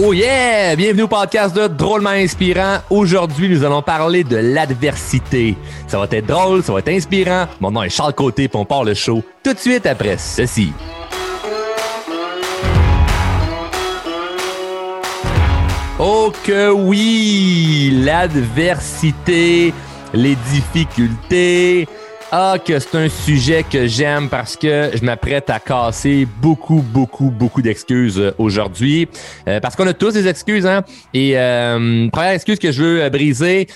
Oh yeah! Bienvenue au podcast de Drôlement Inspirant. Aujourd'hui, nous allons parler de l'adversité. Ça va être drôle, ça va être inspirant. Mon nom est Charles Côté, puis on part le show tout de suite après ceci. Oh que oui! L'adversité, les difficultés, ah, que c'est un sujet que j'aime parce que je m'apprête à casser beaucoup, beaucoup, beaucoup d'excuses euh, aujourd'hui. Euh, parce qu'on a tous des excuses, hein? Et euh, première excuse que je veux euh, briser,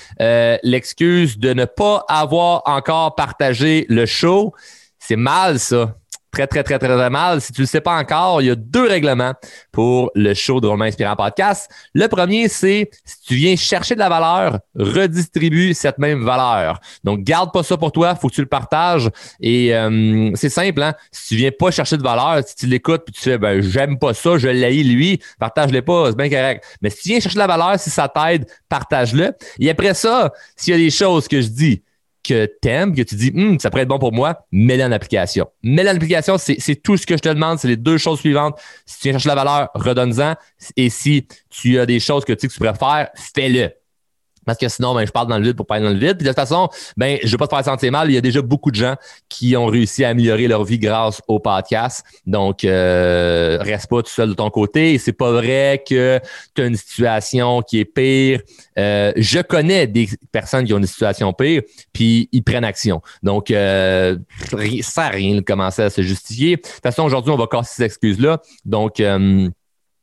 l'excuse de ne pas avoir encore partagé le show. C'est mal, ça très, très, très, très, mal. Si tu ne le sais pas encore, il y a deux règlements pour le show de Drôlement Inspirant Podcast. Le premier, c'est si tu viens chercher de la valeur, redistribue cette même valeur. Donc, garde pas ça pour toi, faut que tu le partages. Et euh, c'est simple, hein? Si tu viens pas chercher de valeur, si tu l'écoutes puis tu fais ben j'aime pas ça, je l'ai lui, partage-le pas, c'est bien correct. Mais si tu viens chercher de la valeur, si ça t'aide, partage-le. Et après ça, s'il y a des choses que je dis, que t'aimes, que tu dis, hum, ça pourrait être bon pour moi, mets-le en application. Mets-le en application, c'est tout ce que je te demande. C'est les deux choses suivantes. Si tu viens chercher la valeur, redonne-en. Et si tu as des choses que tu sais que tu pourrais fais-le. Parce que sinon, ben, je parle dans le vide pour parler dans le vide. Puis de toute façon, ben, je ne veux pas te faire sentir mal. Il y a déjà beaucoup de gens qui ont réussi à améliorer leur vie grâce au podcast. Donc, euh, reste pas tout seul de ton côté. Et c'est pas vrai que tu as une situation qui est pire. Euh, je connais des personnes qui ont une situation pire, puis ils prennent action. Donc, euh, ça rien de commencer à se justifier. De toute façon, aujourd'hui, on va casser ces excuses-là. Donc, euh,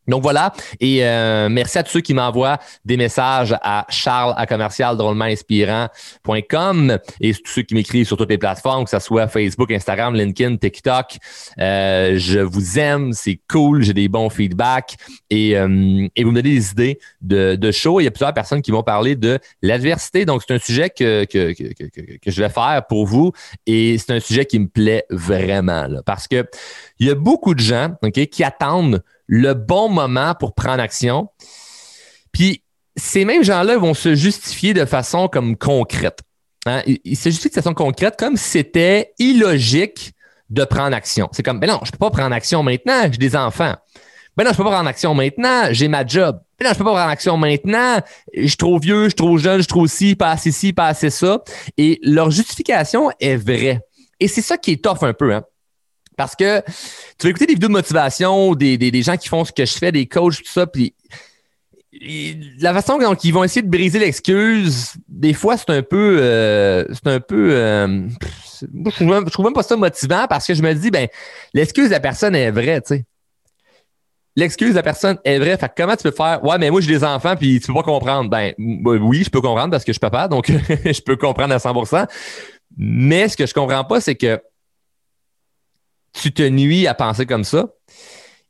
donc voilà, et euh, merci à tous ceux qui m'envoient des messages à charles à commercial inspirant.com et tous ceux qui m'écrivent sur toutes les plateformes, que ce soit Facebook, Instagram, LinkedIn, TikTok. Euh, je vous aime, c'est cool, j'ai des bons feedbacks. Et, euh, et vous me donnez des idées de, de show. Il y a plusieurs personnes qui vont parler de l'adversité, donc c'est un sujet que, que, que, que, je vais faire pour vous. Et c'est un sujet qui me plaît vraiment parce que il y a beaucoup de gens qui attendent le bon moment pour prendre action. Puis ces mêmes gens-là vont se justifier de façon comme concrète. Hein? Ils, se justifient de façon concrète comme c'était illogique de prendre action. C'est comme, ben non, je peux pas prendre action maintenant, j'ai des enfants. Ben non, je peux pas prendre action maintenant, j'ai ma job. Ben non, je peux pas prendre action maintenant, je suis trop vieux, je suis trop jeune, je suis trop ci, pas assez ci, pas assez ça. Et leur justification est vraie. Et c'est ça qui est tough un peu. Hein? Parce que tu vas écouter des vidéos de motivation, des, des, gens qui font ce que je fais, des coachs, tout ça, puis la façon dont ils vont essayer de briser l'excuse, des fois, c'est un peu. Euh, c'est un peu. Euh, je, trouve même, trouve même pas ça motivant parce que je me dis, ben, l'excuse de la personne est vraie, tu sais. L'excuse de la personne est vraie. Fait comment tu peux faire Ouais, mais moi j'ai des enfants puis tu peux pas comprendre. Ben oui, je peux comprendre parce que je suis papa, donc je peux comprendre à 100% Mais ce que je comprends pas, c'est que tu te nuis à penser comme ça.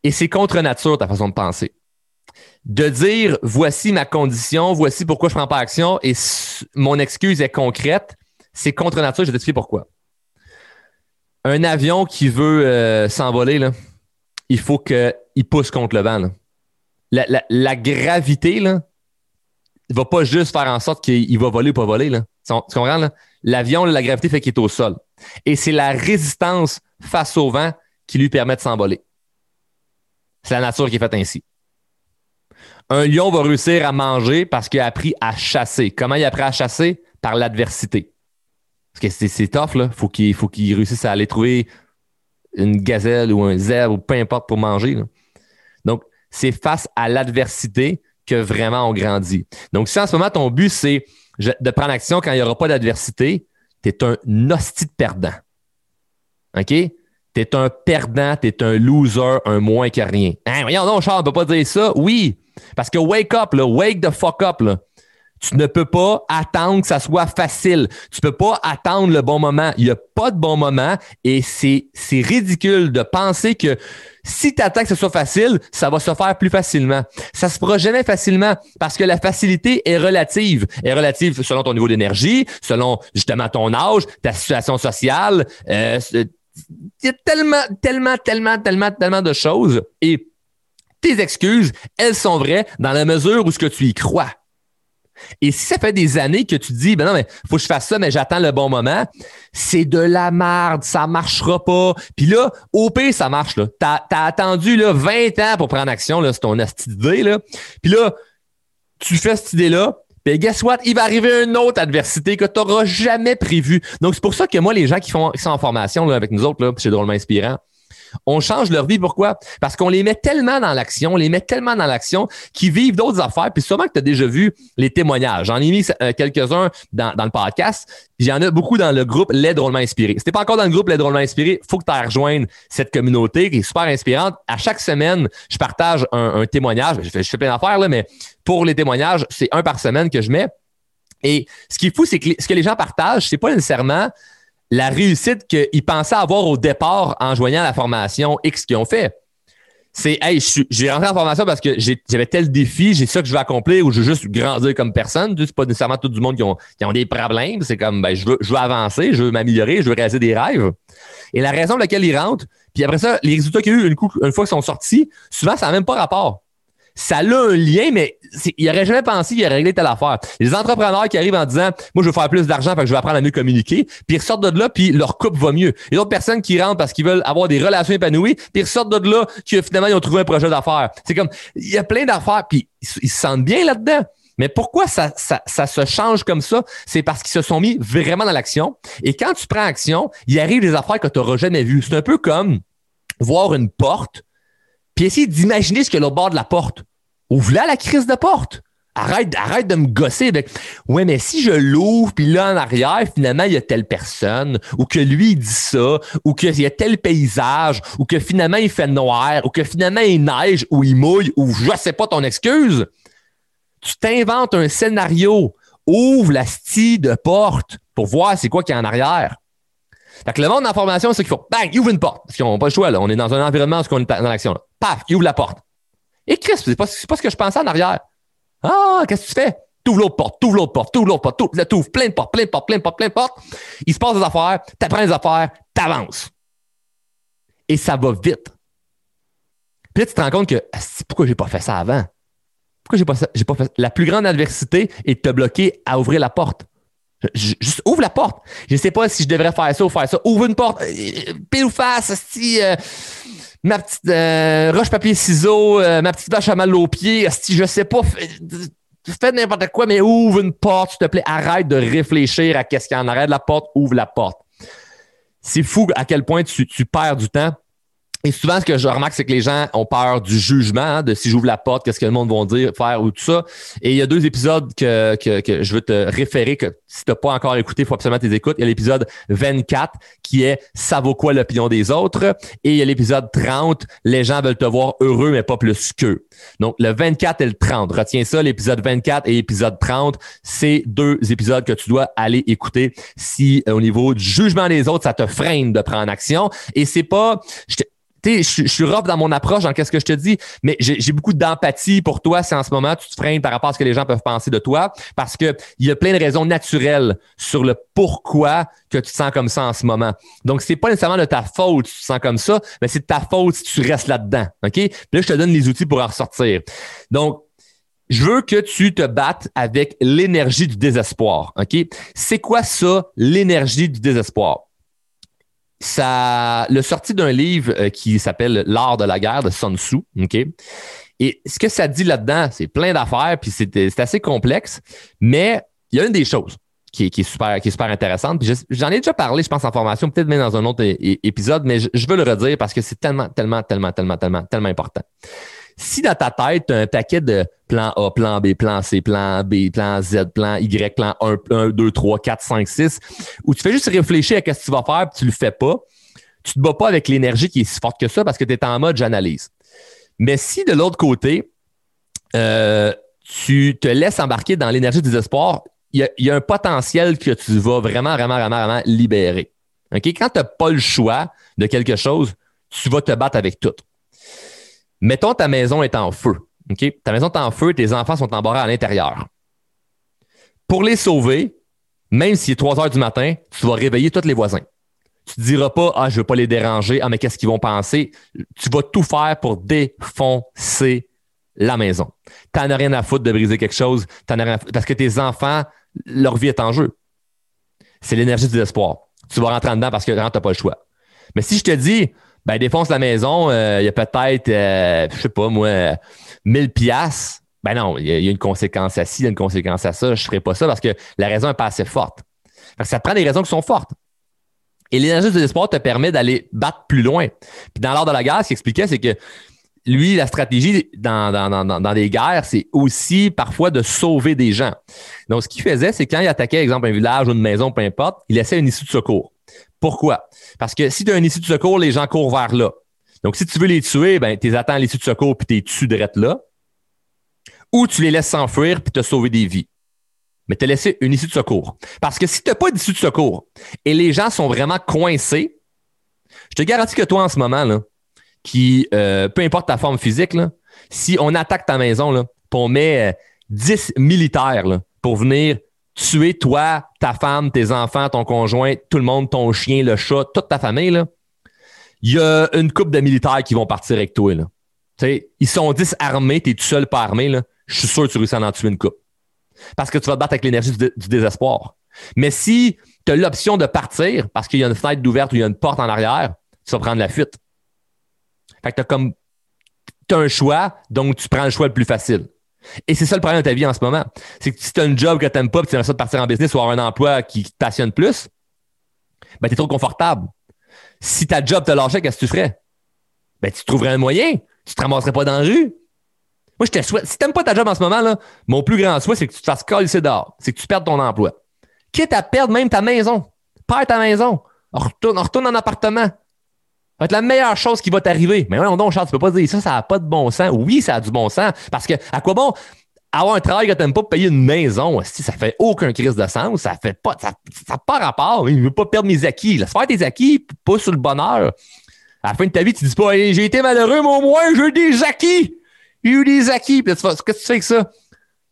Et c'est contre nature ta façon de penser. De dire voici ma condition, voici pourquoi je ne prends pas action et mon excuse est concrète, c'est contre nature, je vais t'expliquer pourquoi. Un avion qui veut euh, s'envoler, il faut qu'il pousse contre le vent. La, gravité ne va pas juste faire en sorte qu'il va voler ou pas voler. Tu comprends? L'avion, la gravité fait qu'il est au sol. Et c'est la résistance face au vent qui lui permet de s'envoler. C'est la nature qui est faite ainsi. Un lion va réussir à manger parce qu'il a appris à chasser. Comment il a appris à chasser? Par l'adversité. Parce que c'est tough, là. Faut il faut qu'il réussisse à aller trouver une gazelle ou un zèbre ou peu importe pour manger. Donc, c'est face à l'adversité que vraiment on grandit. Donc, si en ce moment, ton but, c'est de prendre action quand il n'y aura pas d'adversité, tu un hostie de perdant. OK? Tu un perdant, tu un loser, un moins que rien. Hein, voyons, non, Charles, on peut pas dire ça? Oui, parce que wake up, là, wake the fuck up. Là. Tu ne peux pas attendre que ça soit facile. Tu peux pas attendre le bon moment. Il n'y a pas de bon moment et c'est ridicule de penser que si tu attends que ce soit facile, ça va se faire plus facilement. Ça se fera jamais facilement parce que la facilité est relative. Est relative selon ton niveau d'énergie, selon justement ton âge, ta situation sociale. Euh, il y a tellement, tellement, tellement, tellement, tellement de choses. Et tes excuses, elles sont vraies dans la mesure où ce que tu y crois. Et si ça fait des années que tu dis, ben non, mais faut que je fasse ça, mais j'attends le bon moment, c'est de la merde, ça marchera pas. Puis là, au pire, ça marche. Là. T'as, as attendu là, 20 ans pour prendre action, là, c'est ton idée. Là. Puis là, tu fais cette idée-là, puis guess what? Il va arriver une autre adversité que tu n'auras jamais prévue. Donc, c'est pour ça que moi, les gens qui, font, qui sont en formation là, avec nous autres, là, c'est drôlement inspirant, on change leur vie. Pourquoi? Parce qu'on les met tellement dans l'action, on les met tellement dans l'action qu'ils vivent d'autres affaires. Puis sûrement que tu as déjà vu les témoignages. J'en ai mis euh, quelques-uns dans, le podcast. J'en ai beaucoup dans le groupe Les Drôlement Inspirés. Si t'es pas encore dans le groupe Les Drôlement Inspirés, faut que tu rejoignes cette communauté qui est super inspirante. À chaque semaine, je partage un, témoignage. Je fais, je fais plein d'affaires, là, mais pour les témoignages, c'est un par semaine que je mets. Et ce qui est fou, c'est que ce que les gens partagent, c'est pas nécessairement la réussite qu'ils pensaient avoir au départ en joignant la formation X qu'ils ont fait. C'est, hey, j'ai rentré en formation parce que j'avais tel défi, j'ai ça que je veux accomplir ou je veux juste grandir comme personne. C'est pas nécessairement tout le monde qui ont, qui ont des problèmes. C'est comme, ben, je veux, je veux avancer, je veux m'améliorer, je veux réaliser des rêves. Et la raison pour laquelle ils rentrent, puis après ça, les résultats qu'il y a eu une, une fois qu'ils sont sortis, souvent, ça n'a même pas rapport ça a un lien, mais il n'aurait jamais pensé qu'il a réglé telle affaire. Les entrepreneurs qui arrivent en disant Moi, je veux faire plus d'argent parce que je vais apprendre à mieux communiquer, puis ils ressortent de là, puis leur couple va mieux. A d'autres personnes qui rentrent parce qu'ils veulent avoir des relations épanouies, puis ils ressortent de là, que finalement, ils ont trouvé un projet d'affaires. C'est comme il y a plein d'affaires, puis ils, se sentent bien là-dedans. Mais pourquoi ça, ça, ça, se change comme ça? C'est parce qu'ils se sont mis vraiment dans l'action. Et quand tu prends action, il arrive des affaires que tu n'auras jamais vues. C'est un peu comme voir une porte, puis essayer d'imaginer ce qu'il y a au bord de la porte. Ouvre-la la crise de porte. Arrête, arrête de me gosser avec Ouais, mais si je l'ouvre, puis là en arrière, finalement, il y a telle personne, ou que lui, il dit ça, ou qu'il y a tel paysage, ou que finalement, il fait noir, ou que finalement, il neige, ou il mouille, ou je sais pas ton excuse. Tu t'inventes un scénario. Ouvre la stille de porte pour voir c'est quoi qu'il y a en arrière. Fait que le monde d'information, c'est qu'il faut, bang, il ouvre une porte. Parce qu'on n'a pas le choix, là. On est dans un environnement où on est dans l'action, Paf, il ouvre la porte. Et Chris, c'est pas, pas ce que je pensais en arrière. Ah, qu'est-ce que tu fais? T'ouvres l'autre porte, t'ouvres l'autre porte, t'ouvres l'autre porte, t'ouvres, t'ouvres plein de portes, plein de portes, plein de portes, plein de portes. Il se passe des affaires, t'apprends des affaires, t'avances. Et ça va vite. Puis là, tu te rends compte que pourquoi j'ai pas fait ça avant? Pourquoi j'ai pas, pas fait La plus grande adversité est de te bloquer à ouvrir la porte. juste ouvre la porte. Je sais pas si je devrais faire ça ou faire ça. Ouvre une porte. Euh, pile ou face, si ma petite euh, roche papier ciseaux, euh, ma petite vache à mal aux pieds, si je sais pas, fais, n'importe quoi, mais ouvre une porte, s'il te plaît, arrête de réfléchir à qu'est-ce qu'il y en arrête la porte, ouvre la porte. C'est fou à quel point tu, tu perds du temps et souvent, ce que je remarque, c'est que les gens ont peur du jugement, hein, de si j'ouvre la porte, qu'est-ce que le monde va dire, faire ou tout ça. Et il y a deux épisodes que, que, que je veux te référer, que si tu n'as pas encore écouté, il faut absolument tes écoutes. Il y a l'épisode 24 qui est Ça vaut quoi l'opinion des autres? Et il y a l'épisode 30, Les gens veulent te voir heureux, mais pas plus qu'eux. Donc, le 24 et le 30. Retiens ça, l'épisode 24 et l'épisode 30, c'est deux épisodes que tu dois aller écouter si au niveau du jugement des autres, ça te freine de prendre action. Et c'est pas je, je suis rough dans mon approche dans qu'est-ce que je te dis, mais j'ai beaucoup d'empathie pour toi si en ce moment tu te freines par rapport à ce que les gens peuvent penser de toi, parce que il y a plein de raisons naturelles sur le pourquoi que tu te sens comme ça en ce moment. Donc c'est pas nécessairement de ta faute si tu te sens comme ça, mais c'est de ta faute si tu restes là-dedans. Ok? Puis là je te donne les outils pour en ressortir. Donc je veux que tu te battes avec l'énergie du désespoir. OK? C'est quoi ça, l'énergie du désespoir? Ça le sorti d'un livre euh, qui s'appelle L'art de la guerre de Sun Tzu. OK? Et ce que ça dit là-dedans, c'est plein d'affaires, puis c'est assez complexe, mais il y a une des choses qui est, super, qui est super intéressante. J'en ai déjà parlé, je pense, en formation, peut-être même dans un autre épisode, mais je, veux le redire parce que c'est tellement, tellement, tellement, tellement, tellement, tellement important si dans ta tête, tu as un paquet de plan A, plan B, plan C, plan B, plan Z, plan Y, plan 1, 1 2, 3, 4, 5, 6, où tu fais juste réfléchir à ce que tu vas faire, puis tu le fais pas, tu te bats pas avec l'énergie qui est si forte que ça parce que tu es en mode j'analyse. Mais si de l'autre côté, euh, tu te laisses embarquer dans l'énergie du désespoir, il y, a, un potentiel que tu vas vraiment, vraiment, vraiment, vraiment libérer. OK? Quand tu n'as pas le choix de quelque chose, tu vas te battre avec tout. Mettons ta maison est en feu. Ta maison est en feu, tes enfants sont embarrés à l'intérieur. Pour les sauver, même s'il est 3 heures du matin, tu vas réveiller tous les voisins. Tu ne diras pas Ah, je ne veux pas les déranger, ah, mais qu'est-ce qu'ils vont penser? Tu vas tout faire pour défoncer la maison. T'en as rien à foutre de briser quelque chose, t'en as rien parce que tes enfants, leur vie est en jeu. C'est l'énergie du désespoir. Tu vas rentrer dedans parce que tu n'as pas le choix. Mais si je te dis, ben défonce la maison, euh, il y a peut-être, euh, je sais pas moi, 1000 piastres, ben non, il y, a une conséquence à ci, il y a une conséquence à ça, je ferai pas ça parce que la raison n'est pas assez forte. ça prend des raisons qui sont fortes. Et l'énergie du désespoir te permet d'aller battre plus loin. Puis dans l'art de la guerre, ce qu'il expliquait, c'est que lui, la stratégie dans, dans, dans, dans des guerres, c'est aussi parfois de sauver des gens. Donc, ce qu'il faisait, c'est quand il attaquait, exemple, un village ou une maison, peu importe, il laissait une issue de secours. Pourquoi? Parce que si tu as une issue de secours, les gens courent vers là. Donc, si tu veux les tuer, ben, tu attends l'issue de secours puis tu es tues direct là. Ou tu les laisses s'enfuir puis te sauver des vies. Mais tu as laissé une issue de secours. Parce que si tu n'as pas d'issue de secours et les gens sont vraiment coincés, je te garantis que toi, en ce moment, qui, euh, peu importe ta forme physique, si on attaque ta maison, là, on met 10 euh, militaires pour venir tuer toi, ta femme, tes enfants, ton conjoint, tout le monde, ton chien, le chat, toute ta famille, il y a une couple de militaires qui vont partir avec toi. Là. ils sont 10 armés, tu es tout seul pas armé. Je suis sûr que tu réussis à en tuer une coupe. Parce que tu vas te battre avec l'énergie du, désespoir. Mais si tu as l'option de partir parce qu'il y a une fenêtre d'ouverte ou il y a une porte en arrière, tu vas prendre la fuite. Fait que tu as comme as un choix, donc tu prends le choix le plus facile. Et c'est ça le problème de ta vie en ce moment. C'est que si tu as un job que tu n'aimes pas et tu aimerais ça de partir en business ou avoir un emploi qui te passionne plus, ben, tu es trop confortable. Si ta job te lâchait, qu'est-ce que tu ferais? Ben, tu trouverais un moyen. Tu te ramasserais pas dans la rue. Moi, je te souhaite. Si tu n'aimes pas ta job en ce moment, mon plus grand souhait, c'est que tu te fasses coller dehors. C'est que tu perdes ton emploi. Quitte à perdre même ta maison. Perds ta maison. On retourne, on retourne en appartement. Ça va être la meilleure chose qui va t'arriver. Mais non, non, Charles, tu peux pas dire ça, ça n'a pas de bon sens. Oui, ça a du bon sens. Parce que, à quoi bon avoir un travail que tu n'aimes pas payer une maison? Si ça fait aucun crise de sens, ça fait pas, ça n'a pas rapport. Il veut pas perdre mes acquis. Laisse faire tes acquis, pas sur le bonheur. À la fin de ta vie, tu dis pas, j'ai été malheureux, mais au moins, j'ai eu des acquis. J'ai eu des acquis. Qu'est-ce que tu fais avec ça?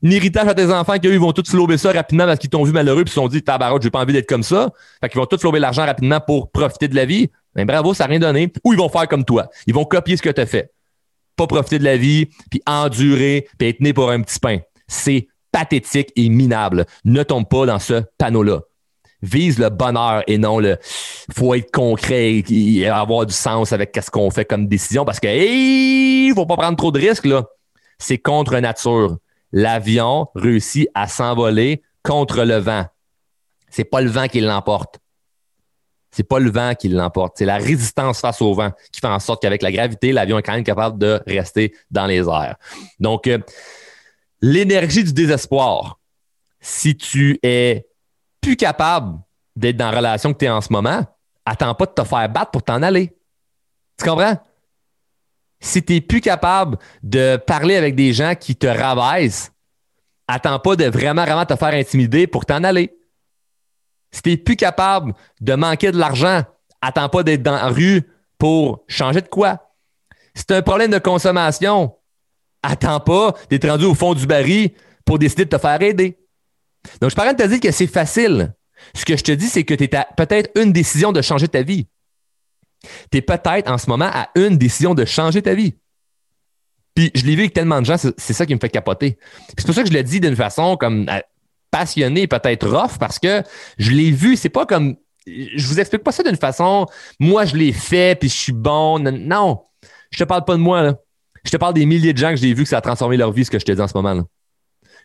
Un héritage à tes enfants qu'eux, ils vont tous flouber ça rapidement parce qu'ils t'ont vu malheureux puis ils se sont dit, tabarote, j'ai pas envie d'être comme ça. Fait qu'ils vont tous flouber l'argent rapidement pour profiter de la vie. Ben, bravo, ça n'a rien donné. Ou ils vont faire comme toi. Ils vont copier ce que tu as fait. Pas profiter de la vie, puis endurer, puis être né pour un petit pain. C'est pathétique et minable. Ne tombe pas dans ce panneau-là. Vise le bonheur et non le faut être concret et avoir du sens avec ce qu'on fait comme décision parce que il faut pas prendre trop de risques là. C'est contre nature. L'avion réussit à s'envoler contre le vent. C'est pas le vent qui l'emporte. C'est pas le vent qui l'emporte, c'est la résistance face au vent qui fait en sorte qu'avec la gravité, l'avion est quand même capable de rester dans les airs. Donc, euh, l'énergie du désespoir, si tu es plus capable d'être dans la relation que tu es en ce moment, attends pas de te faire battre pour t'en aller. Tu comprends? Si tu n'es plus capable de parler avec des gens qui te rabaissent, attends pas de vraiment, vraiment te faire intimider pour t'en aller. Si tu n'es plus capable de manquer de l'argent, attends pas d'être dans la rue pour changer de quoi. Si tu un problème de consommation, attends pas d'être rendu au fond du baril pour décider de te faire aider. Donc, je parle de te dire que c'est facile. Ce que je te dis, c'est que tu es peut-être une décision de changer ta vie. Tu es peut-être en ce moment à une décision de changer ta vie. Puis je l'ai vu avec tellement de gens, c'est ça qui me fait capoter. C'est pour ça que je le dis d'une façon comme passionné, peut-être rough, parce que je l'ai vu, c'est pas comme. Je vous explique pas ça d'une façon, moi je l'ai fait, puis je suis bon. Non, je te parle pas de moi, là. Je te parle des milliers de gens que j'ai vu que ça a transformé leur vie, ce que je te dis en ce moment. Là.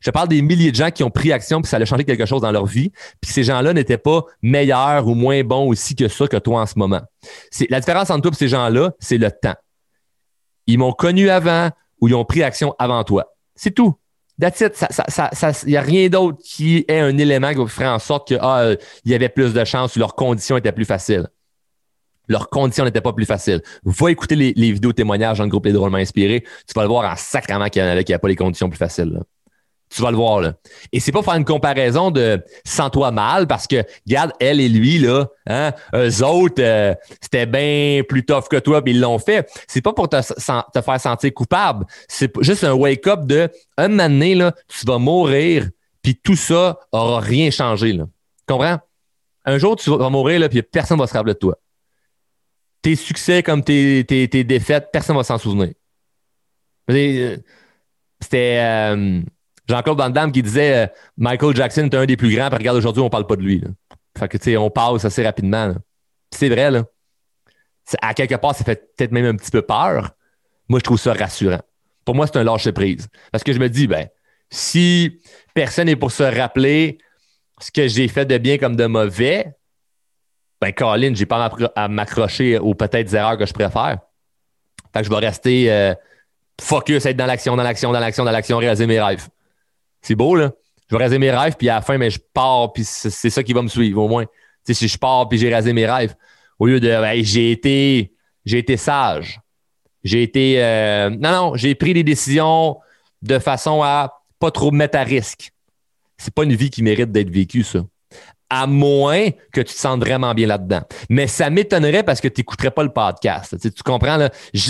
Je te parle des milliers de gens qui ont pris action puis ça a changé quelque chose dans leur vie. Puis ces gens-là n'étaient pas meilleurs ou moins bons aussi que ça que toi en ce moment. C'est, la différence entre toi ces gens-là, c'est le temps. Ils m'ont connu avant ou ils ont pris action avant toi. C'est tout. That's it. Il n'y a rien d'autre qui est un élément qui ferait en sorte qu'il ah, y avait plus de chances ou leurs conditions étaient plus faciles. Leurs conditions n'étaient pas plus faciles. Va écouter les, vidéos témoignages dans le groupe Les Drôlement Inspirés. Tu vas le voir en sacrement qu'il y en avait qui n'avaient pas les conditions plus faciles. Tu vas le voir, là. Et c'est pas faire une comparaison de sens-toi mal parce que, regarde, elle et lui, là, hein, eux autres, euh, c'était bien plus tough que toi, puis ils l'ont fait. C'est pas pour te, te, faire sentir coupable. C'est juste un wake-up de, un moment donné, là, tu vas mourir, puis tout ça aura rien changé, là. Comprends? Un jour, tu vas mourir, là, puis personne va se rappeler de toi. Tes succès comme tes, tes, tes défaites, personne va s'en souvenir. Euh, c'était euh, Jean-Claude Van Damme qui disait euh, Michael Jackson est un des plus grands, puis regarde, aujourd'hui, on parle pas de lui. Fait que, tu sais, on passe assez rapidement. C'est vrai, là. À quelque part, ça fait peut-être même un petit peu peur. Moi, je trouve ça rassurant. Pour moi, c'est un lâcher-prise. Parce que je me dis, ben, si personne n'est pour se rappeler ce que j'ai fait de bien comme de mauvais, ben, Colin, j'ai pas à m'accrocher aux peut-être erreurs que je préfère. Fait que je vais rester euh, focus, être dans l'action, dans l'action, dans l'action, dans l'action, réaliser mes rêves. C'est beau, là. Je vais réaliser mes rêves, puis à la fin, mais je pars, puis c'est ça qui va me suivre, au moins. si je pars, puis j'ai réalisé mes rêves, au lieu de j'ai été j'ai été sage. J'ai été euh, non, non, j'ai pris des décisions de façon à pas trop me mettre à risque. C'est pas une vie qui mérite d'être vécue, ça à moins que tu te sentes vraiment bien là-dedans. Mais ça m'étonnerait parce que tu n'écouterais pas le podcast. Tu, comprends? Là?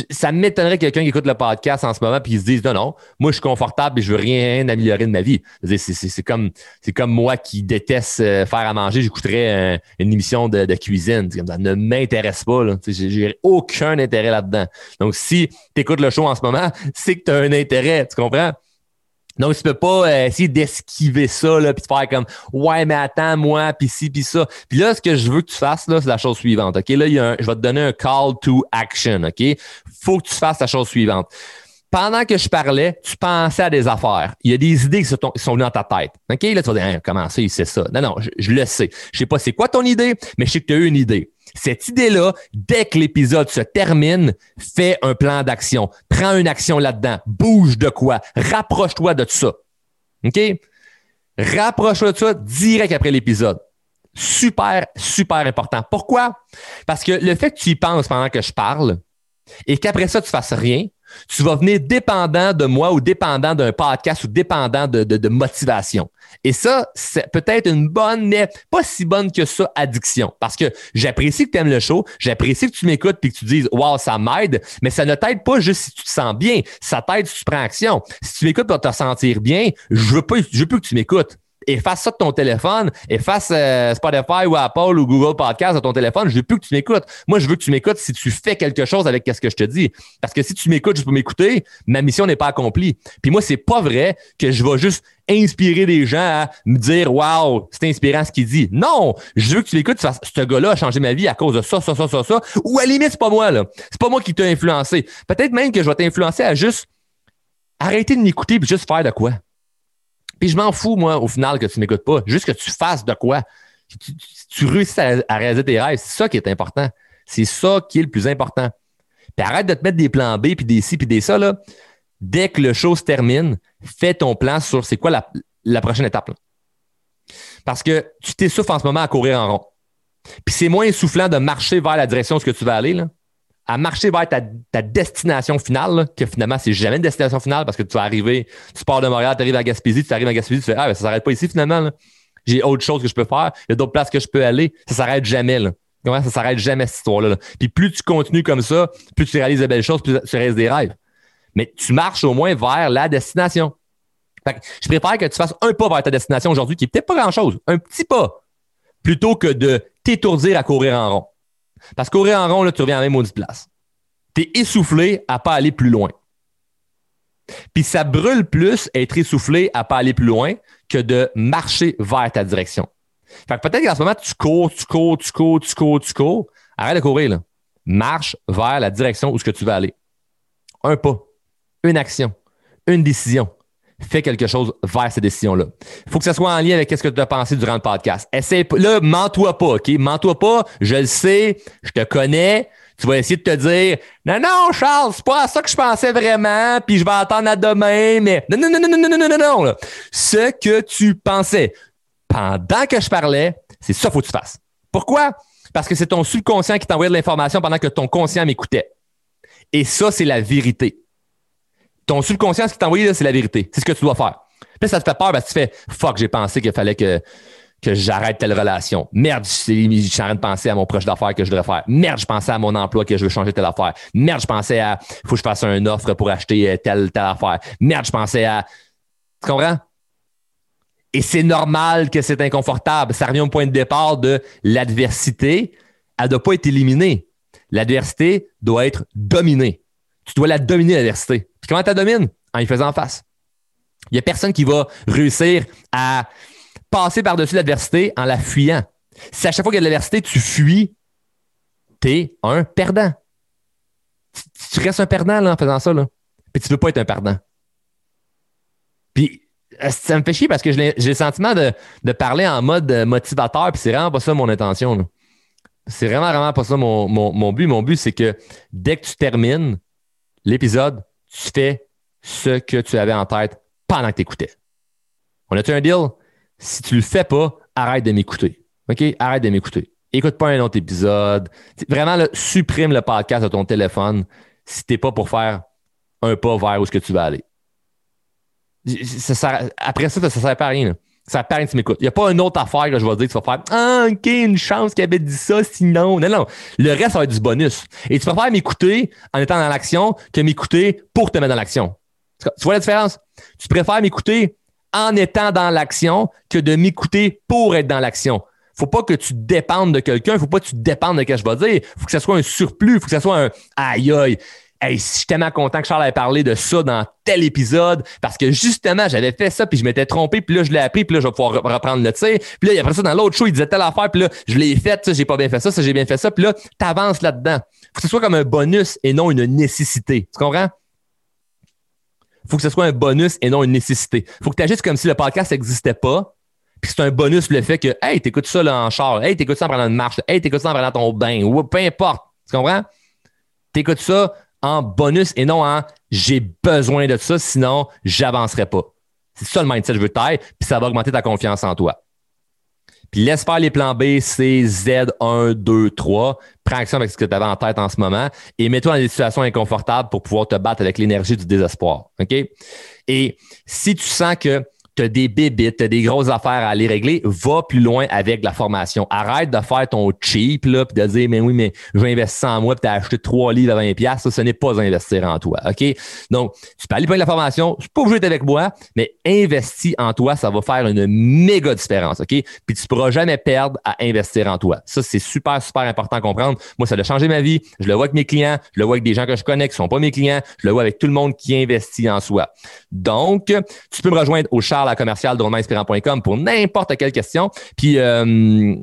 ça m'étonnerait quelqu'un qui écoute le podcast en ce moment puis il se dise non, non, moi je suis confortable et je veux rien améliorer de ma vie. C'est comme, comme moi qui déteste euh, faire à manger, j'écouterais une émission de, cuisine. Ça ne m'intéresse pas. J'ai aucun intérêt là-dedans. Donc, si tu écoutes le show en ce moment, c'est que tu as un intérêt. Tu comprends? Donc, tu peux pas euh, essayer d'esquiver ça, là, puis te faire comme Ouais, mais attends, moi, puis ci, puis ça. Puis là, ce que je veux que tu fasses, là, c'est la chose suivante. OK? Là, je vais te donner un call to action. OK? Faut que tu fasses la chose suivante. Pendant que je parlais, tu pensais à des affaires. Il y a des idées qui sont, venues dans ta tête. OK? Là, tu vas dire comment ça, il sait ça? Non, non, je, je le sais. Je sais pas c'est quoi ton idée, mais je sais que tu as eu une idée. Cette idée-là, dès que l'épisode se termine, fais un plan d'action. Prends une action là-dedans. Bouge de quoi. Rapproche-toi de ça. OK? Rapproche-toi de ça direct après l'épisode. Super, super important. Pourquoi? Parce que le fait que tu y penses pendant que je parle et qu'après ça, tu fasses rien, tu vas venir dépendant de moi ou dépendant d'un podcast ou dépendant de, motivation. Et ça, c'est peut-être une bonne, mais pas si bonne que ça, addiction. Parce que j'apprécie que tu aimes le show, j'apprécie que tu m'écoutes et que tu dises Wow, ça m'aide, mais ça ne t'aide pas juste si tu te sens bien. Ça t'aide si tu prends action. Si tu m'écoutes pour te sentir bien, je veux je veux plus que tu m'écoutes efface ça de ton téléphone, efface euh, Spotify ou Apple ou Google Podcast de ton téléphone. Je veux plus que tu m'écoutes. Moi, je veux que tu m'écoutes si tu fais quelque chose avec ce que je te dis. Parce que si tu m'écoutes juste pour m'écouter, ma mission n'est pas accomplie. Puis moi, c'est pas vrai que je vais juste inspirer des gens à me dire Waouh, c'est inspirant ce qu'il dit. Non! Je veux que tu l'écoutes, ce gars-là a changé ma vie à cause de ça, ça, ça, ça, ça. Ou à la limite, c'est pas moi, là. C'est pas moi qui t'ai influencé. Peut-être même que je vais t'influencer à juste arrêter de m'écouter et juste faire de quoi. Puis je m'en fous, moi, au final, que tu m'écoutes pas. Juste que tu fasses de quoi. Tu, tu, réussis à, réaliser tes rêves. C'est ça qui est important. C'est ça qui est le plus important. Puis arrête de te mettre des plans B, puis des ci, puis des ça. Là. Dès que le show se termine, fais ton plan sur c'est quoi la, prochaine étape. Parce que tu t'essouffles en ce moment à courir en rond. Puis c'est moins essoufflant de marcher vers la direction que tu vas aller. Là à marcher vers ta, destination finale, que finalement, c'est jamais une destination finale parce que tu vas arriver, tu pars de Montréal, tu arrives à Gaspésie, tu arrives à Gaspésie, tu fais Ah, ben, ça s'arrête pas ici finalement. J'ai autre chose que je peux faire, il y a d'autres places que je peux aller. Ça s'arrête jamais. Là. Comment ça s'arrête jamais cette histoire-là? Puis plus tu continues comme ça, plus tu réalises de belles choses, plus tu restes des rêves. Mais tu marches au moins vers la destination. je préfère que tu fasses un pas vers ta destination aujourd'hui, qui est peut-être pas grand-chose, un petit pas, plutôt que de t'étourdir à courir en rond. Parce qu'au en rond, là, tu reviens à la même maudite place. Tu es essoufflé à pas aller plus loin. Puis ça brûle plus être essoufflé à pas aller plus loin que de marcher vers ta direction. Fait que peut-être qu'en ce moment, tu cours, tu cours, tu cours, tu cours, tu cours. Arrête de courir, là. Marche vers la direction où ce que tu veux aller. Un pas, une action, une décision fais quelque chose vers ces décisions-là. Faut que ça soit en lien avec ce que tu as pensé durant le podcast. Essaye, là, mens-toi pas, OK? Mens-toi pas, je le sais, je te connais. Tu vas essayer de te dire Non, non, Charles, c'est pas à ça que je pensais vraiment, puis je vais attendre à demain, mais non, non, non, non, non, non, non, non, non. Là. Ce que tu pensais pendant que je parlais, c'est ça qu'il faut que tu fasses. Pourquoi? Parce que c'est ton subconscient qui t'envoyait de l'information pendant que ton conscient m'écoutait. Et ça, c'est la vérité ton subconscient, ce qui t'a envoyé, c'est la vérité. C'est ce que tu dois faire. Puis ça te fait peur parce que tu fais fuck, j'ai pensé qu'il fallait que, que j'arrête telle relation. Merde, je suis de penser à mon proche d'affaires que je devrais faire. Merde, je pensais à mon emploi que je veux changer telle affaire. Merde, je pensais à faut que je fasse une offre pour acheter euh, telle, telle affaire. Merde, je pensais à. Tu comprends? Et c'est normal que c'est inconfortable. Ça revient au point de départ de l'adversité. Elle ne doit pas être éliminée. L'adversité doit être dominée. Tu dois la dominer, l'adversité. Puis comment tu la domines? En y faisant face. Il n'y a personne qui va réussir à passer par-dessus l'adversité en la fuyant. Si à chaque fois qu'il y a de l'adversité, tu fuis, tu es un perdant. Tu restes un perdant en faisant ça. Là. Puis tu ne veux pas être un perdant. Puis euh, ça me fait chier parce que j'ai le sentiment de, parler en mode motivateur, puis c'est vraiment pas ça mon intention. C'est vraiment, vraiment pas ça mon, mon but. Mon but, c'est que dès que tu termines l'épisode, tu fais ce que tu avais en tête pendant que tu écoutais. On a-tu un deal? Si tu le fais pas, arrête de m'écouter. OK? Arrête de m'écouter. Écoute pas un autre épisode. Vraiment, supprime le podcast de ton téléphone si t'es pas pour faire un pas vers où est-ce que tu vas aller. après ça, ça ne sert à rien. Ça que tu m'écoutes. Il n'y a pas une autre affaire que je vais dire tu vas faire Ah, OK, une chance qu'il avait dit ça, sinon. Non, non. Le reste, ça va être du bonus. Et tu préfères m'écouter en étant dans l'action que m'écouter pour te mettre dans l'action. Tu vois la différence? Tu préfères m'écouter en étant dans l'action que de m'écouter pour être dans l'action. Faut pas que tu dépendes de quelqu'un, faut pas que tu dépendes de ce que je vais dire. Faut que ce soit un surplus, faut que ce soit un aïe aïe. Hey, je suis tellement content que Charles ait parlé de ça dans tel épisode parce que justement, j'avais fait ça puis je m'étais trompé puis là, je l'ai appris puis là, je vais pouvoir reprendre le tir. Puis là, après ça, dans l'autre show, il disait telle affaire puis là, je l'ai fait, ça, j'ai pas bien fait ça, ça, j'ai bien fait ça puis là, t'avances là-dedans. Faut que ce soit comme un bonus et non une nécessité. Tu comprends? faut que ce soit un bonus et non une nécessité. faut que tu agisses comme si le podcast n'existait pas. Puis c'est un bonus le fait que, hey, t'écoutes ça là, en char, hey, t'écoutes ça en prenant une marche, hey, t'écoutes ça en prenant ton bain, ou peu importe. Tu comprends? T'écoutes ça en bonus et non en j'ai besoin de ça, sinon j'avancerai pas. C'est ça le mindset que je veux tailler, puis ça va augmenter ta confiance en toi. Puis laisse faire les plans B, C, Z, 1, 2, 3. Prends action avec ce que tu avais en tête en ce moment et mets-toi dans des situations inconfortables pour pouvoir te battre avec l'énergie du désespoir. OK? Et si tu sens que tu as des bébites, tu as des grosses affaires à aller régler, va plus loin avec la formation. Arrête de faire ton cheap, là, puis de dire, mais oui, mais je vais investir en moi, puis tu as acheté trois livres à 20$. Ça, ce n'est pas investir en toi. OK? Donc, tu peux aller avec la formation, je peux pas être avec moi, mais investis en toi, ça va faire une méga différence. OK? Puis tu ne pourras jamais perdre à investir en toi. Ça, c'est super, super important à comprendre. Moi, ça a changé ma vie. Je le vois avec mes clients, je le vois avec des gens que je connais qui sont pas mes clients, je le vois avec tout le monde qui investit en soi. Donc, tu peux me rejoindre au char à commercial pour n'importe quelle question. Puis, euh,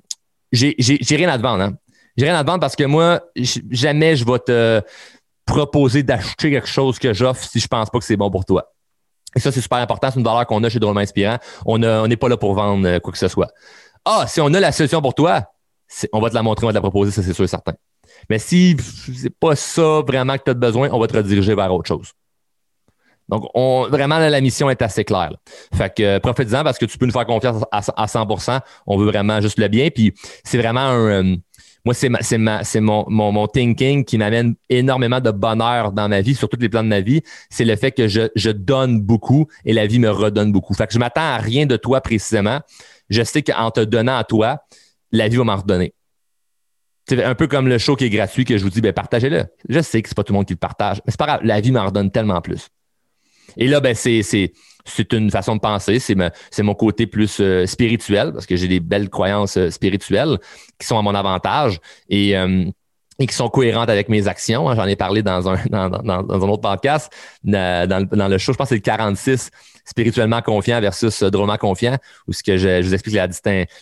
j'ai rien à te vendre. Hein. J'ai rien à te vendre parce que moi, jamais je vais te proposer d'acheter quelque chose que j'offre si je pense pas que c'est bon pour toi. Et ça, c'est super important. C'est une valeur qu'on a chez Drôlement. On n'est pas là pour vendre euh, quoi que ce soit. Ah, si on a la solution pour toi, on va te la montrer, on va te la proposer, ça, c'est sûr et certain. Mais si c'est pas ça vraiment que tu as besoin, on va te rediriger vers autre chose. Donc, on, vraiment, la mission est assez claire. Fait que euh, parce que tu peux nous faire confiance à, 100%. On veut vraiment juste le bien. Puis, c'est vraiment un... Euh, moi, c'est c'est mon, mon, mon, thinking qui m'amène énormément de bonheur dans ma vie, sur tous les plans de ma vie. C'est le fait que je, je donne beaucoup et la vie me redonne beaucoup. Fait que je m'attends à rien de toi précisément. Je sais qu'en te donnant à toi, la vie va m'en redonner. C'est un peu comme le show qui est gratuit que je vous dis, ben partagez-le. Je sais que c'est pas tout le monde qui le partage, mais c'est pas grave, la vie m'en redonne tellement plus. Et là, ben, c'est, c'est, c'est une façon de penser. C'est, c'est mon côté plus euh, spirituel parce que j'ai des belles croyances euh, spirituelles qui sont à mon avantage et, euh, et qui sont cohérentes avec mes actions. Hein. J'en ai parlé dans un, dans, dans, dans un autre podcast, dans, dans, le show, je pense que c'est le 46 spirituellement confiant versus euh, drôlement confiant, où ce que je, vous explique la,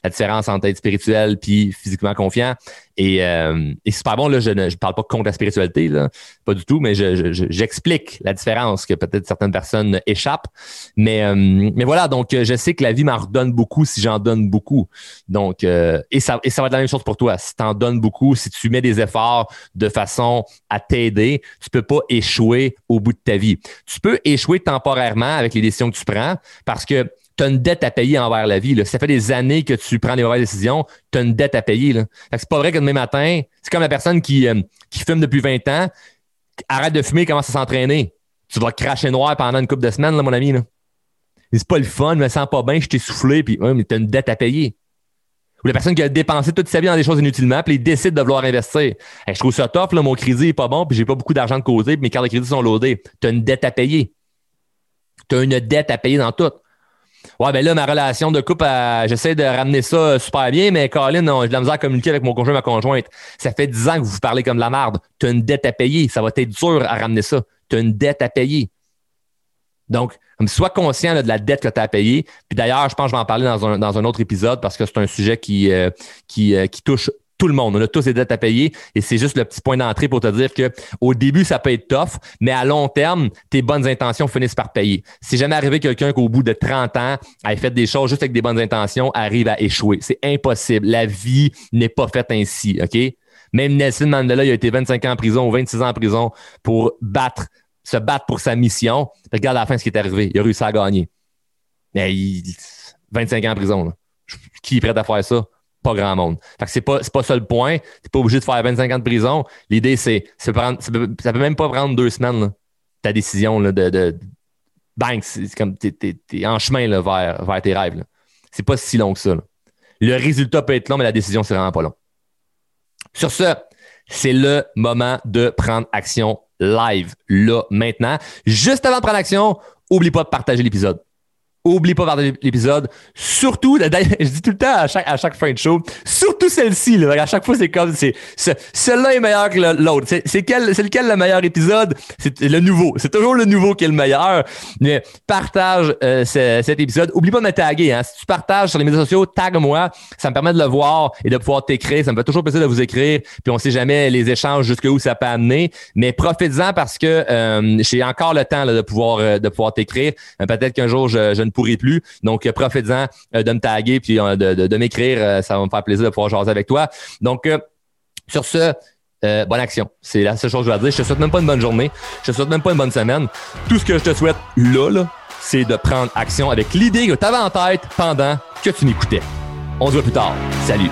la différence entre être spirituel puis physiquement confiant. Et, euh, et c'est super bon, là, je ne je parle pas contre la spiritualité, là, pas du tout, mais j'explique je, la différence que peut-être certaines personnes échappent. Mais, euh, mais voilà, donc je sais que la vie m'en redonne beaucoup si j'en donne beaucoup. Donc, euh, et, ça, et ça va être la même chose pour toi. Si tu en donnes beaucoup, si tu mets des efforts de façon à t'aider, tu peux pas échouer au bout de ta vie. Tu peux échouer temporairement avec les décisions que tu prends parce que tu as une dette à payer envers la vie. Ça fait des années que tu prends des mauvaises décisions, tu as une dette à payer. C'est pas vrai que demain matin, c'est comme la personne qui, euh, qui fume depuis 20 ans, arrête de fumer, commence à s'entraîner. Tu vas cracher noir pendant une couple de semaines, mon ami. C'est pas le fun, je me sens pas bien, je t'ai soufflé, puis ouais, mais tu as une dette à payer. Ou la personne qui a dépensé toute sa vie dans des choses inutilement, puis il décide de vouloir investir. je trouve ça là, mon crédit est pas bon, puis j'ai pas beaucoup d'argent de causer, puis mes cartes de crédit sont loadées. Tu as une dette à payer. Tu as une dette à payer dans tout. Ouais, ben là, ma relation de couple, j'essaie de ramener ça super bien, mais Colin, j'ai de la misère à communiquer avec mon conjoint ma conjointe. Ça fait 10 ans que vous vous parlez comme de la merde. Tu as une dette à payer. Ça va être dur à ramener ça. Tu as une dette à payer. Donc, sois conscient de la dette que tu as payée. Puis d'ailleurs, je pense que je vais en parler dans un, dans un autre épisode parce que c'est un sujet qui, euh, qui, euh, qui touche tout le monde. On a tous des dettes à payer et c'est juste le petit point d'entrée pour te dire que au début, ça peut être tough, mais à long terme, tes bonnes intentions finissent par payer. C'est jamais arrivé quelqu'un qu'au bout de 30 ans ait fait des choses juste avec des bonnes intentions arrive à échouer. C'est impossible. La vie n'est pas faite ainsi, OK? Même Nelson Mandela, il a été 25 ans en prison ou 26 ans en prison pour battre, se battre pour sa mission. Regarde à la fin ce qui est arrivé. Il a réussi à gagner. Mais 25 ans en prison. Qui est prêt à faire ça? Pas grand monde. Fait que c'est pas, pas ça le point. T'es pas obligé de faire 25 ans de prison. L'idée, c'est, ça, peut, peut même pas prendre deux semaines, ta décision de, bang, c'est comme t'es, es, en chemin vers, vers tes rêves. C'est pas si long que ça. Le résultat peut être long, mais la décision, c'est vraiment pas long. Sur ce, c'est le moment de prendre action live, là, maintenant. Juste avant de prendre action, oublie pas de partager l'épisode. Oublie pas de l'épisode. Surtout, je dis tout le temps à chaque, à chaque fin de show, surtout celle-ci. À chaque fois, c'est comme, c'est, celle-là est meilleure que l'autre. C'est, c'est, quel, c'est lequel le meilleur épisode? C'est le nouveau. C'est toujours le nouveau qui est le meilleur. Mais partage euh, cet épisode. Oublie pas de me taguer. Hein. Si tu partages sur les médias sociaux, tag-moi. Ça me permet de le voir et de pouvoir t'écrire. Ça me fait toujours plaisir de vous écrire. Puis on sait jamais les échanges jusqu'où ça peut amener. Mais profites-en parce que euh, j'ai encore le temps là, de pouvoir euh, de pouvoir t'écrire. peut-être qu'un jour, je, je ne pourrai plus. Donc, euh, profite-en euh, de me taguer puis euh, de, m'écrire. Ça va me faire plaisir de pouvoir jaser avec toi. Donc, sur ce, bonne action. C'est la seule chose que je vais dire. Je te souhaite même pas une bonne journée. Je te souhaite même pas une bonne semaine. Tout ce que je te souhaite là, c'est de prendre action avec l'idée que tu avais en tête pendant que tu m'écoutais. On se voit plus tard. Salut.